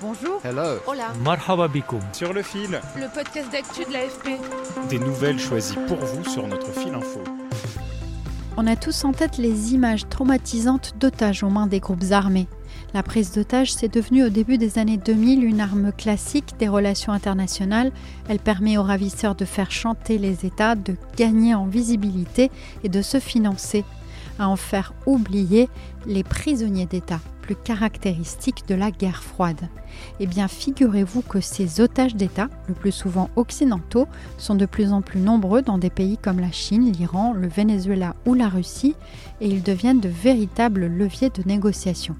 Bonjour. Hello. Hola. Marhaba bikoum. Sur le fil, Le podcast d'actu de l'AFP. des nouvelles choisies pour vous sur notre fil info. On a tous en tête les images traumatisantes d'otages aux mains des groupes armés. La prise d'otages, c'est devenu au début des années 2000 une arme classique des relations internationales. Elle permet aux ravisseurs de faire chanter les États, de gagner en visibilité et de se financer, à en faire oublier les prisonniers d'État, plus caractéristiques de la guerre froide. Eh bien, figurez-vous que ces otages d'État, le plus souvent occidentaux, sont de plus en plus nombreux dans des pays comme la Chine, l'Iran, le Venezuela ou la Russie, et ils deviennent de véritables leviers de négociation.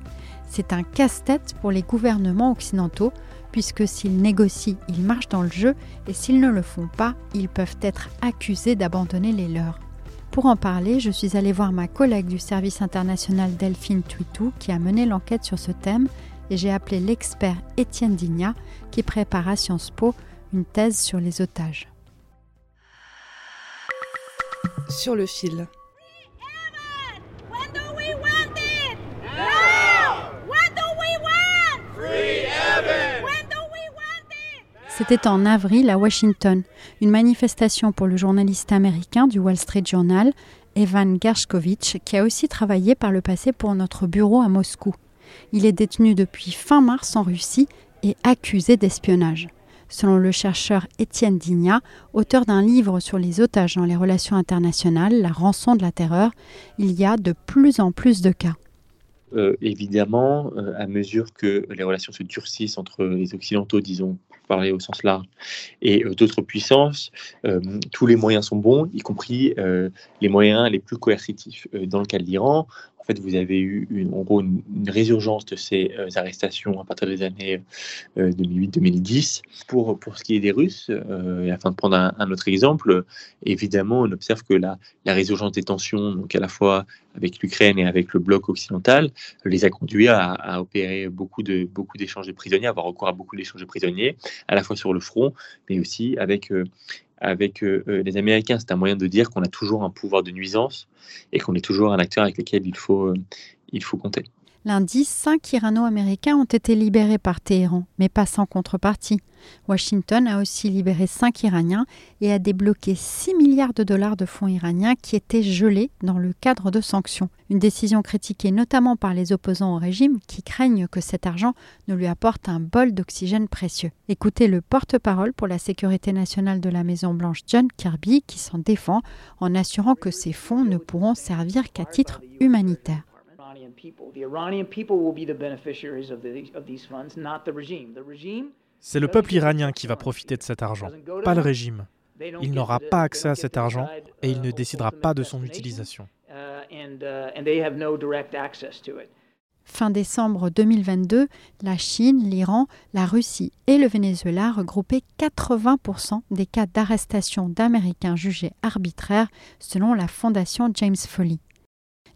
C'est un casse-tête pour les gouvernements occidentaux, puisque s'ils négocient, ils marchent dans le jeu, et s'ils ne le font pas, ils peuvent être accusés d'abandonner les leurs. Pour en parler, je suis allée voir ma collègue du service international Delphine Tuitou, qui a mené l'enquête sur ce thème, et j'ai appelé l'expert Étienne Digna, qui prépare à Sciences Po une thèse sur les otages. Sur le fil. C'était en avril à Washington, une manifestation pour le journaliste américain du Wall Street Journal, Evan Gershkovitch, qui a aussi travaillé par le passé pour notre bureau à Moscou. Il est détenu depuis fin mars en Russie et accusé d'espionnage. Selon le chercheur Étienne Digna, auteur d'un livre sur les otages dans les relations internationales, La rançon de la terreur, il y a de plus en plus de cas. Euh, évidemment, euh, à mesure que les relations se durcissent entre les Occidentaux, disons, parler au sens large, et euh, d'autres puissances, euh, tous les moyens sont bons, y compris euh, les moyens les plus coercitifs. Dans le cas de l'Iran, fait, vous avez eu une, en gros une, résurgence de ces euh, arrestations à partir des années euh, 2008-2010. Pour, pour ce qui est des Russes, euh, afin de prendre un, autre exemple, évidemment, on observe que la, la résurgence des tensions, donc à la fois avec l'Ukraine et avec le bloc occidental, les a conduits à, à opérer beaucoup de beaucoup d'échanges de prisonniers, avoir recours à beaucoup d'échanges de prisonniers, à la fois sur le front, mais aussi avec euh, avec euh, euh, les Américains. C'est un moyen de dire qu'on a toujours un pouvoir de nuisance et qu'on est toujours un acteur avec lequel il faut euh, il faut compter. Lundi, cinq Irano-Américains ont été libérés par Téhéran, mais pas sans contrepartie. Washington a aussi libéré cinq Iraniens et a débloqué 6 milliards de dollars de fonds iraniens qui étaient gelés dans le cadre de sanctions. Une décision critiquée notamment par les opposants au régime qui craignent que cet argent ne lui apporte un bol d'oxygène précieux. Écoutez le porte-parole pour la sécurité nationale de la Maison-Blanche, John Kirby, qui s'en défend en assurant que ces fonds ne pourront servir qu'à titre humanitaire. Iranian people. The Iranian people will be the beneficiaries of, the, of these funds, not the regime. The regime C'est le peuple iranien qui va profiter de cet argent, pas le régime. Il n'aura pas accès à cet argent et il ne décidera pas de son utilisation. uh, uh, and they have no direct access to it. Fin décembre 2022, la Chine, l'Iran, la Russie et le Venezuela regroupaient 80% des cas d'arrestation d'Américains jugés arbitraires selon la fondation James Foley.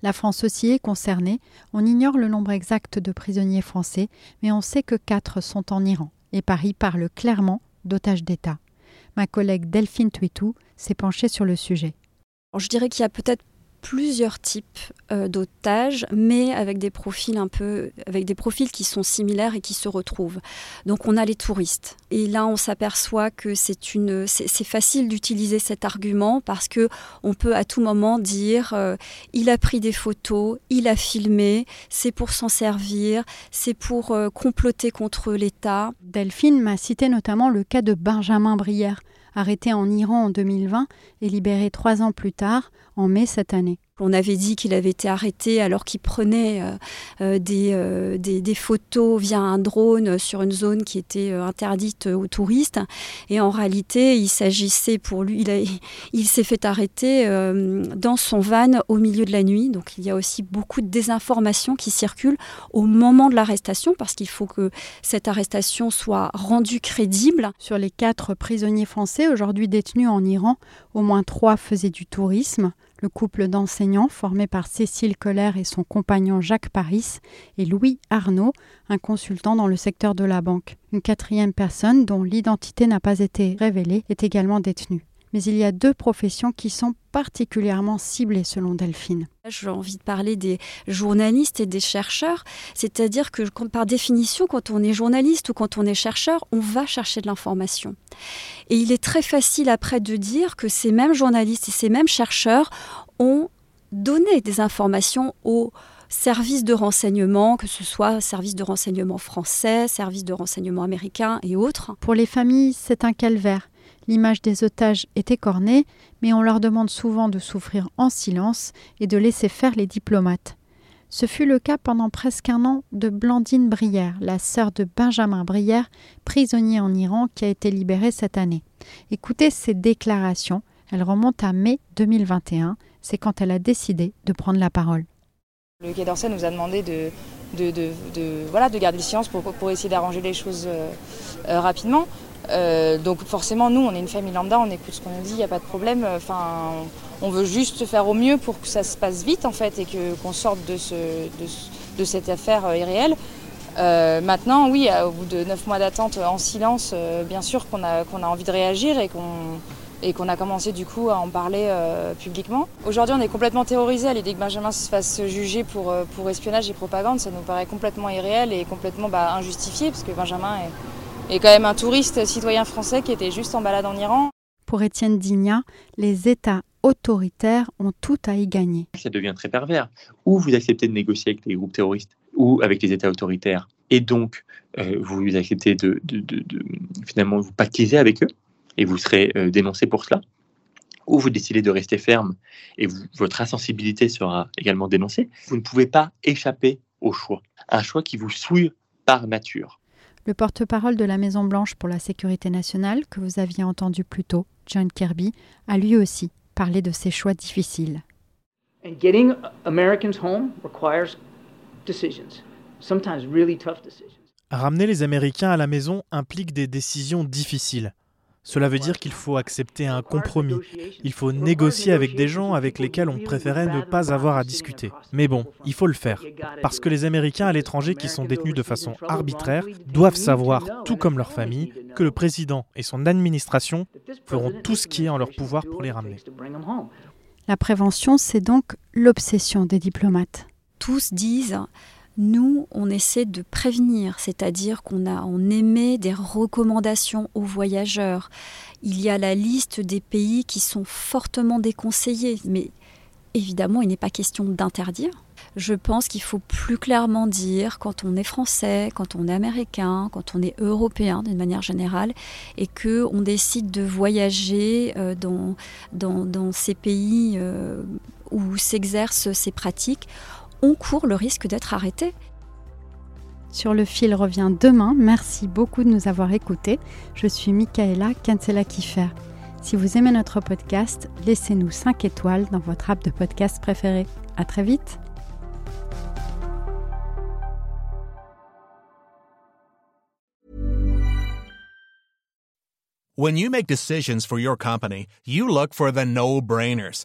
La France aussi est concernée. On ignore le nombre exact de prisonniers français, mais on sait que quatre sont en Iran. Et Paris parle clairement d'otages d'État. Ma collègue Delphine Tuitou s'est penchée sur le sujet. Je dirais qu'il y a peut-être plusieurs types euh, d'otages, mais avec des profils un peu, avec des profils qui sont similaires et qui se retrouvent. Donc on a les touristes. Et là, on s'aperçoit que c'est une, c'est facile d'utiliser cet argument parce que on peut à tout moment dire, euh, il a pris des photos, il a filmé, c'est pour s'en servir, c'est pour euh, comploter contre l'État. Delphine m'a cité notamment le cas de Benjamin Brière, arrêté en Iran en 2020 et libéré trois ans plus tard, en mai cette année. On avait dit qu'il avait été arrêté alors qu'il prenait euh, euh, des, des, photos via un drone sur une zone qui était interdite aux touristes. Et en réalité, il s'agissait pour lui, il, il s'est fait arrêter dans son van au milieu de la nuit. Donc il y a aussi beaucoup de désinformations qui circulent au moment de l'arrestation parce qu'il faut que cette arrestation soit rendue crédible. Sur les quatre prisonniers français aujourd'hui détenus en Iran, au moins trois faisaient du tourisme. Le couple d'enseignants formé par Cécile Collère et son compagnon Jacques Paris et Louis Arnaud, un consultant dans le secteur de la banque. Une quatrième personne, dont l'identité n'a pas été révélée, est également détenue mais il y a deux professions qui sont particulièrement ciblées selon Delphine. J'ai envie de parler des journalistes et des chercheurs, c'est-à-dire que par définition, quand on est journaliste ou quand on est chercheur, on va chercher de l'information. Et il est très facile après de dire que ces mêmes journalistes et ces mêmes chercheurs ont donné des informations aux services de renseignement, que ce soit services de renseignement français, services de renseignement américains et autres. Pour les familles, c'est un calvaire. L'image des otages est écornée, mais on leur demande souvent de souffrir en silence et de laisser faire les diplomates. Ce fut le cas pendant presque un an de Blandine Brière, la sœur de Benjamin Brière, prisonnier en Iran qui a été libérée cette année. Écoutez ses déclarations, elles remontent à mai 2021, c'est quand elle a décidé de prendre la parole. Le Quai d'Orsay nous a demandé de, garder le silence pour, pour essayer d'arranger les choses euh, euh, rapidement. Euh, donc forcément, nous, on est une famille lambda, on écoute ce qu'on nous dit, il n'y a pas de problème. Enfin, on veut juste faire au mieux pour que ça se passe vite en fait et que qu'on sorte de, ce, de, cette affaire euh, irréelle. Euh, maintenant, oui, au bout de neuf mois d'attente en silence, bien sûr qu'on a, a envie de réagir et qu'on et qu'on a commencé du coup à en parler publiquement. Aujourd'hui, on est complètement terrorisé à l'idée que Benjamin se fasse juger pour, pour espionnage et propagande. Ça nous paraît complètement irréel et complètement bah, injustifié parce que Benjamin est et quand même un touriste citoyen français qui était juste en balade en Iran. Pour Étienne Digna, les États autoritaires ont tout à y gagner. Ça devient très pervers. Ou vous acceptez de négocier avec les groupes terroristes ou avec les États autoritaires, et donc euh, vous acceptez de, finalement vous pactiser avec eux, et vous serez euh, dénoncé pour cela. Ou vous décidez de rester ferme et votre insensibilité sera également dénoncée. Vous ne pouvez pas échapper au choix. Un choix qui vous souille par nature. Le porte-parole de la Maison-Blanche pour la sécurité nationale, que vous aviez entendu plus tôt, John Kirby, a lui aussi parlé de ces choix difficiles. Ramener les Américains à la maison implique des décisions difficiles. Cela veut dire qu'il faut accepter un compromis. Il faut négocier avec des gens avec lesquels on préférait ne pas avoir à discuter. Mais bon, il faut le faire. Parce que les Américains à l'étranger qui sont détenus de façon arbitraire doivent savoir, tout comme leur famille, que le président et son administration feront tout ce qui est en leur pouvoir pour les ramener. La prévention, c'est donc l'obsession des diplomates. Tous disent nous, on essaie de prévenir, c'est-à-dire qu'on a, on émet des recommandations aux voyageurs. Il y a la liste des pays qui sont fortement déconseillés, mais évidemment, il n'est pas question d'interdire. Je pense qu'il faut plus clairement dire quand on est français, quand on est américain, quand on est européen d'une manière générale, et que on décide de voyager euh, dans, ces pays euh, où s'exercent ces pratiques, on court le risque d'être arrêté. Sur le fil revient demain. Merci beaucoup de nous avoir écoutés. Je suis Michaela Kensela Kiffer. Si vous aimez notre podcast, laissez-nous 5 étoiles dans votre app de podcast préféré. À très vite. When you make decisions for your company, you look for the no-brainers.